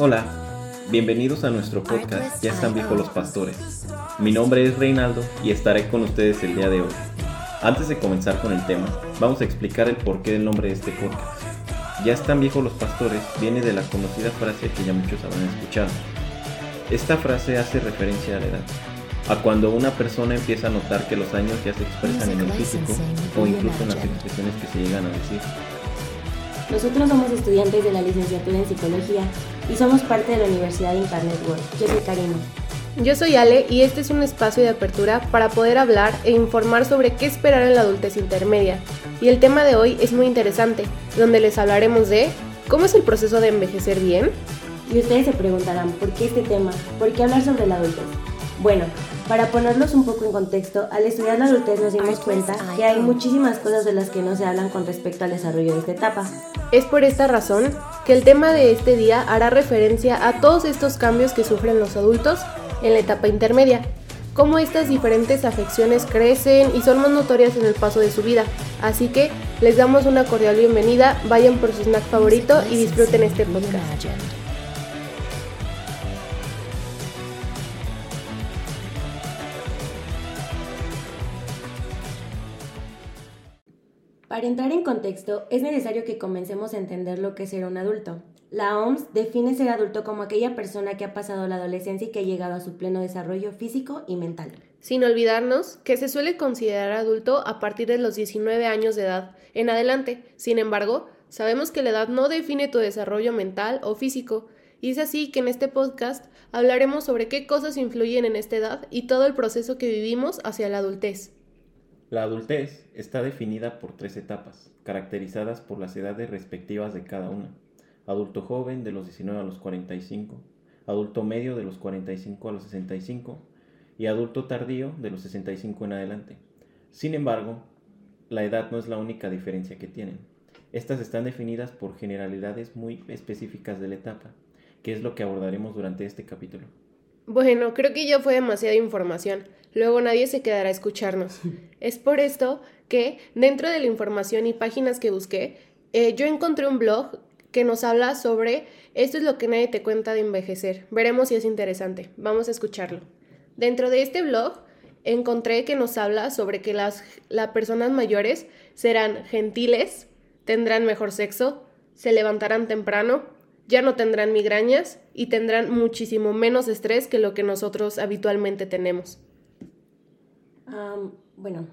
Hola, bienvenidos a nuestro podcast Ya están viejos los pastores. Mi nombre es Reinaldo y estaré con ustedes el día de hoy. Antes de comenzar con el tema, vamos a explicar el porqué del nombre de este podcast. Ya están viejos los pastores viene de la conocida frase que ya muchos habrán escuchado. Esta frase hace referencia a la edad, a cuando una persona empieza a notar que los años ya se expresan en el físico o incluso en las expresiones que se llegan a decir. Nosotros somos estudiantes de la licenciatura en psicología y somos parte de la Universidad de Internet World. Yo soy Karina. Yo soy Ale y este es un espacio de apertura para poder hablar e informar sobre qué esperar en la adultez intermedia. Y el tema de hoy es muy interesante, donde les hablaremos de cómo es el proceso de envejecer bien. Y ustedes se preguntarán, ¿por qué este tema? ¿Por qué hablar sobre la adultez? Bueno, para ponerlos un poco en contexto, al estudiar la adultez nos dimos cuenta que hay muchísimas cosas de las que no se hablan con respecto al desarrollo de esta etapa. Es por esta razón que el tema de este día hará referencia a todos estos cambios que sufren los adultos en la etapa intermedia, cómo estas diferentes afecciones crecen y son más notorias en el paso de su vida. Así que les damos una cordial bienvenida, vayan por su snack favorito y disfruten este podcast. Para entrar en contexto, es necesario que comencemos a entender lo que es ser un adulto. La OMS define ser adulto como aquella persona que ha pasado la adolescencia y que ha llegado a su pleno desarrollo físico y mental. Sin olvidarnos que se suele considerar adulto a partir de los 19 años de edad en adelante. Sin embargo, sabemos que la edad no define tu desarrollo mental o físico, y es así que en este podcast hablaremos sobre qué cosas influyen en esta edad y todo el proceso que vivimos hacia la adultez. La adultez está definida por tres etapas, caracterizadas por las edades respectivas de cada una. Adulto joven de los 19 a los 45, adulto medio de los 45 a los 65 y adulto tardío de los 65 en adelante. Sin embargo, la edad no es la única diferencia que tienen. Estas están definidas por generalidades muy específicas de la etapa, que es lo que abordaremos durante este capítulo. Bueno, creo que ya fue demasiada información. Luego nadie se quedará a escucharnos. Es por esto que dentro de la información y páginas que busqué, eh, yo encontré un blog que nos habla sobre esto es lo que nadie te cuenta de envejecer. Veremos si es interesante. Vamos a escucharlo. Dentro de este blog encontré que nos habla sobre que las, las personas mayores serán gentiles, tendrán mejor sexo, se levantarán temprano, ya no tendrán migrañas y tendrán muchísimo menos estrés que lo que nosotros habitualmente tenemos. bueno,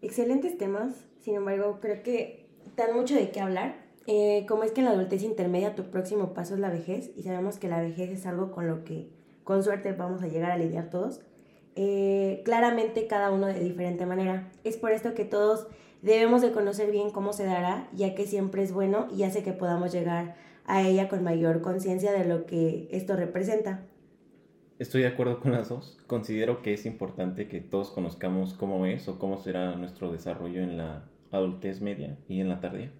excelentes temas, sin embargo, creo que dan mucho de qué hablar. Eh, como es que en la adultez intermedia tu próximo paso es la vejez y sabemos que la vejez es algo con lo que con suerte vamos a llegar a lidiar todos. Eh, claramente cada uno de diferente manera. Es por esto que todos debemos de conocer bien cómo se dará, ya que siempre es bueno y hace que podamos llegar a ella con mayor conciencia de lo que esto representa. Estoy de acuerdo con las dos. Considero que es importante que todos conozcamos cómo es o cómo será nuestro desarrollo en la adultez media y en la tardía.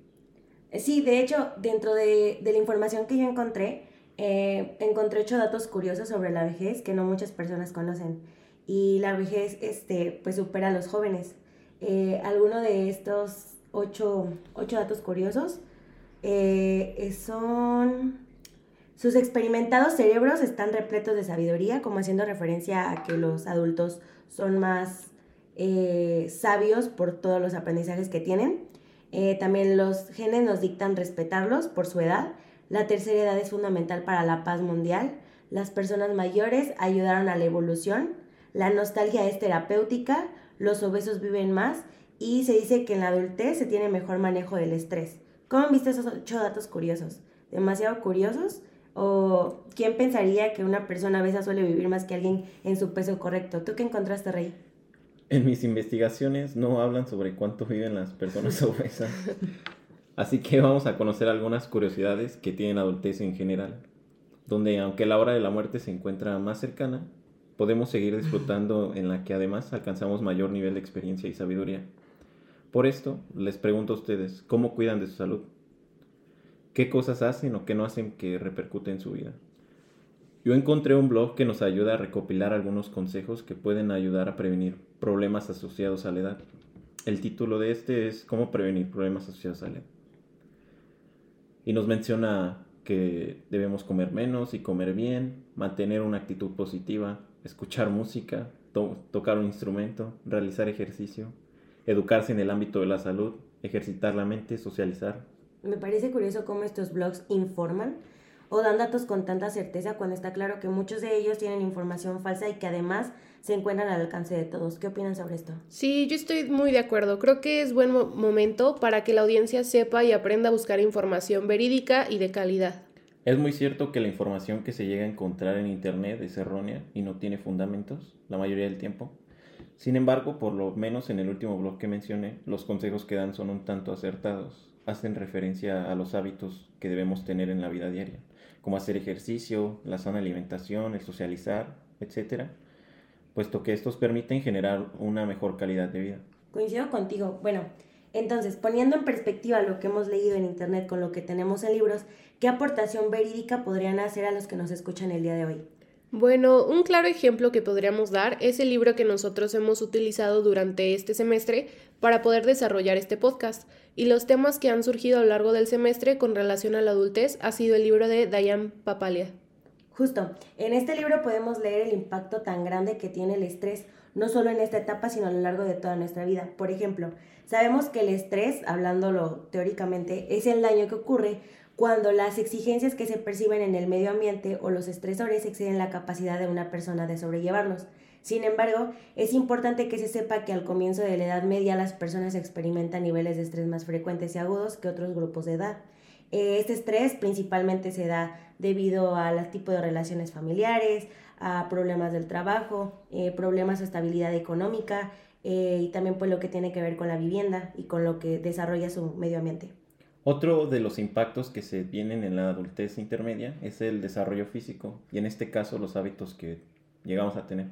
Sí, de hecho, dentro de, la información que yo encontré, eh, encontré ocho datos curiosos sobre la vejez que no muchas personas conocen. Y la vejez este, pues supera a los jóvenes. Eh, alguno de estos ocho, ocho datos curiosos eh, son... Sus experimentados cerebros están repletos de sabiduría, como haciendo referencia a que los adultos son más eh, sabios por todos los aprendizajes que tienen. Eh, también los genes nos dictan respetarlos por su edad. La tercera edad es fundamental para la paz mundial. Las personas mayores ayudaron a la evolución. La nostalgia es terapéutica. Los obesos viven más. Y se dice que en la adultez se tiene mejor manejo del estrés. ¿Cómo han visto esos ocho datos curiosos? ¿Demasiado curiosos? ¿O quién pensaría que una persona obesa suele vivir más que alguien en su peso correcto? ¿Tú qué encontraste, Rey? En mis investigaciones no hablan sobre cuánto viven las personas obesas. Así que vamos a conocer algunas curiosidades que tienen adultez en general, donde aunque la hora de la muerte se encuentra más cercana, podemos seguir disfrutando en la que además alcanzamos mayor nivel de experiencia y sabiduría. Por esto, les pregunto a ustedes, ¿cómo cuidan de su salud? ¿Qué cosas hacen o qué no hacen que repercute en su vida? Yo encontré un blog que nos ayuda a recopilar algunos consejos que pueden ayudar a prevenir problemas asociados a la edad. El título de este es Cómo prevenir problemas asociados a la edad. Y nos menciona que debemos comer menos y comer bien, mantener una actitud positiva, escuchar música, tocar un instrumento, realizar ejercicio, educarse en el ámbito de la salud, ejercitar la mente, socializar. Me parece curioso cómo estos blogs informan o dan datos con tanta certeza cuando está claro que muchos de ellos tienen información falsa y que además se encuentran al alcance de todos. ¿Qué opinan sobre esto? Sí, yo estoy muy de acuerdo. Creo que es buen momento para que la audiencia sepa y aprenda a buscar información verídica y de calidad. Es muy cierto que la información que se llega a encontrar en Internet es errónea y no tiene fundamentos la mayoría del tiempo. Sin embargo, por lo menos en el último blog que mencioné, los consejos que dan son un tanto acertados. Hacen referencia a los hábitos que debemos tener en la vida diaria, como hacer ejercicio, la sana alimentación, el socializar, etc., puesto que estos permiten generar una mejor calidad de vida. Coincido contigo. Bueno, entonces, poniendo en perspectiva lo que hemos leído en Internet con lo que tenemos en libros, ¿qué aportación verídica podrían hacer a los que nos escuchan el día de hoy? Bueno, un claro ejemplo que podríamos dar es el libro que nosotros hemos utilizado durante este semestre para poder desarrollar este podcast. Y los temas que han surgido a lo largo del semestre con relación a la adultez ha sido el libro de Diane Papalia. Justo, en este libro podemos leer el impacto tan grande que tiene el estrés, no solo en esta etapa, sino a lo largo de toda nuestra vida. Por ejemplo, sabemos que el estrés, hablándolo teóricamente, es el daño que ocurre cuando las exigencias que se perciben en el medio ambiente o los estresores exceden la capacidad de una persona de sobrellevarlos. Sin embargo, es importante que se sepa que al comienzo de la edad media las personas experimentan niveles de estrés más frecuentes y agudos que otros grupos de edad. Eh, este estrés principalmente se da debido al tipo de relaciones familiares, a problemas del trabajo, eh, problemas de estabilidad económica eh, y también pues lo que tiene que ver con la vivienda y con lo que desarrolla su medio ambiente. Otro de los impactos que se vienen en la adultez intermedia es el desarrollo físico y en este caso los hábitos que llegamos a tener.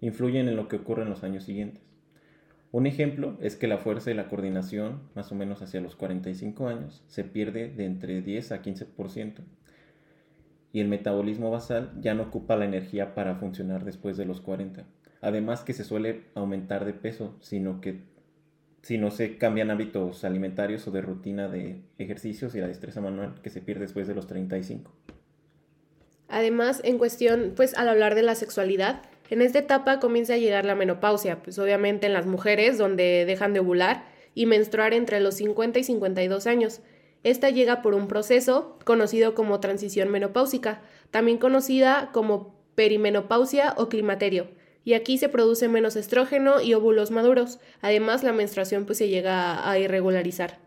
Influyen en lo que ocurre en los años siguientes. Un ejemplo es que la fuerza y la coordinación, más o menos hacia los 45 años, se pierde de entre 10 a 15%. Y el metabolismo basal ya no ocupa la energía para funcionar después de los 40. Además que se suele aumentar de peso, sino que si no se cambian hábitos alimentarios o de rutina de ejercicios y la destreza manual que se pierde después de los 35. Además, en cuestión, pues al hablar de la sexualidad, en esta etapa comienza a llegar la menopausia, pues obviamente en las mujeres donde dejan de ovular y menstruar entre los 50 y 52 años. Esta llega por un proceso conocido como transición menopáusica, también conocida como perimenopausia o climaterio, y aquí se produce menos estrógeno y óvulos maduros. Además, la menstruación pues se llega a irregularizar.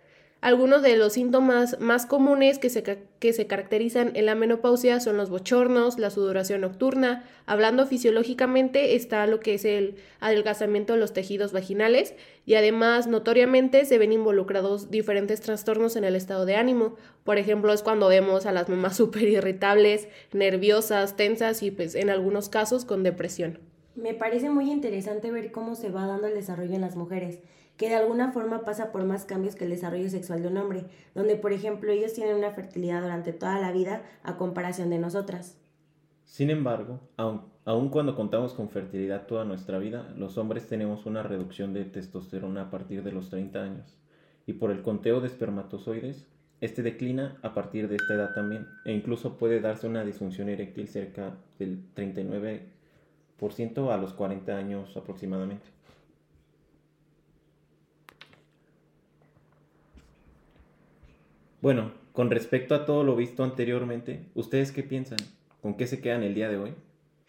Algunos de los síntomas más comunes que se, que se caracterizan en la menopausia son los bochornos, la sudoración nocturna. Hablando fisiológicamente está lo que es el adelgazamiento de los tejidos vaginales y además notoriamente se ven involucrados diferentes trastornos en el estado de ánimo. Por ejemplo, es cuando vemos a las mamás súper irritables, nerviosas, tensas y pues en algunos casos con depresión. Me parece muy interesante ver cómo se va dando el desarrollo en las mujeres que de alguna forma pasa por más cambios que el desarrollo sexual de un hombre, donde por ejemplo ellos tienen una fertilidad durante toda la vida a comparación de nosotras. Sin embargo, aun, cuando contamos con fertilidad toda nuestra vida, los hombres tenemos una reducción de testosterona a partir de los 30 años, y por el conteo de espermatozoides, este declina a partir de esta edad también, e incluso puede darse una disfunción eréctil cerca del 39% a los 40 años aproximadamente. Bueno, con respecto a todo lo visto anteriormente, ¿ustedes qué piensan? ¿Con qué se quedan el día de hoy?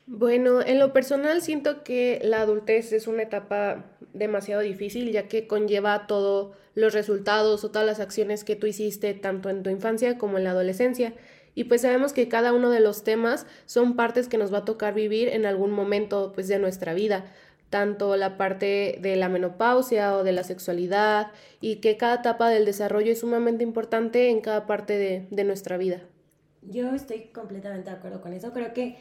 Bueno, en lo personal siento que la adultez es una etapa demasiado difícil ya que conlleva todos los resultados o todas las acciones que tú hiciste tanto en tu infancia como en la adolescencia. Y pues sabemos que cada uno de los temas son partes que nos va a tocar vivir en algún momento pues de nuestra vida tanto la parte de la menopausia o de la sexualidad y que cada etapa del desarrollo es sumamente importante en cada parte de, nuestra vida. Yo estoy completamente de acuerdo con eso. Creo que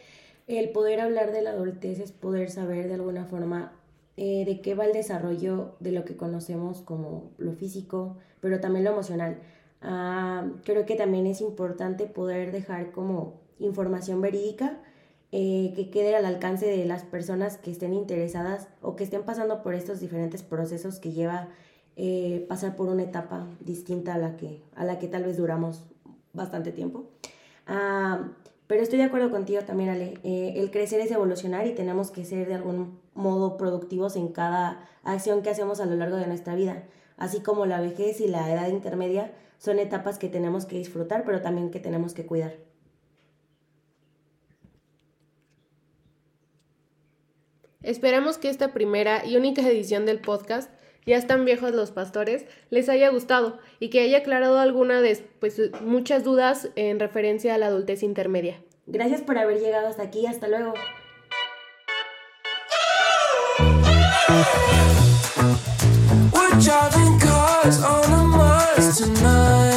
el poder hablar de la adultez es poder saber de alguna forma eh, de qué va el desarrollo de lo que conocemos como lo físico, pero también lo emocional. Ah, creo que también es importante poder dejar como información verídica eh, que quede al alcance de las personas que estén interesadas o que estén pasando por estos diferentes procesos que lleva eh, pasar por una etapa distinta a la que, a la que tal vez duramos bastante tiempo. Ah, pero estoy de acuerdo contigo también, Ale. Eh, el crecer es evolucionar y tenemos que ser de algún modo productivos en cada acción que hacemos a lo largo de nuestra vida. Así como la vejez y la edad intermedia son etapas que tenemos que disfrutar, pero también que tenemos que cuidar. Esperamos que esta primera y única edición del podcast, Ya están viejos los pastores, les haya gustado y que haya aclarado alguna de pues, muchas dudas en referencia a la adultez intermedia. Gracias por haber llegado hasta aquí, hasta luego. We're driving cars tonight.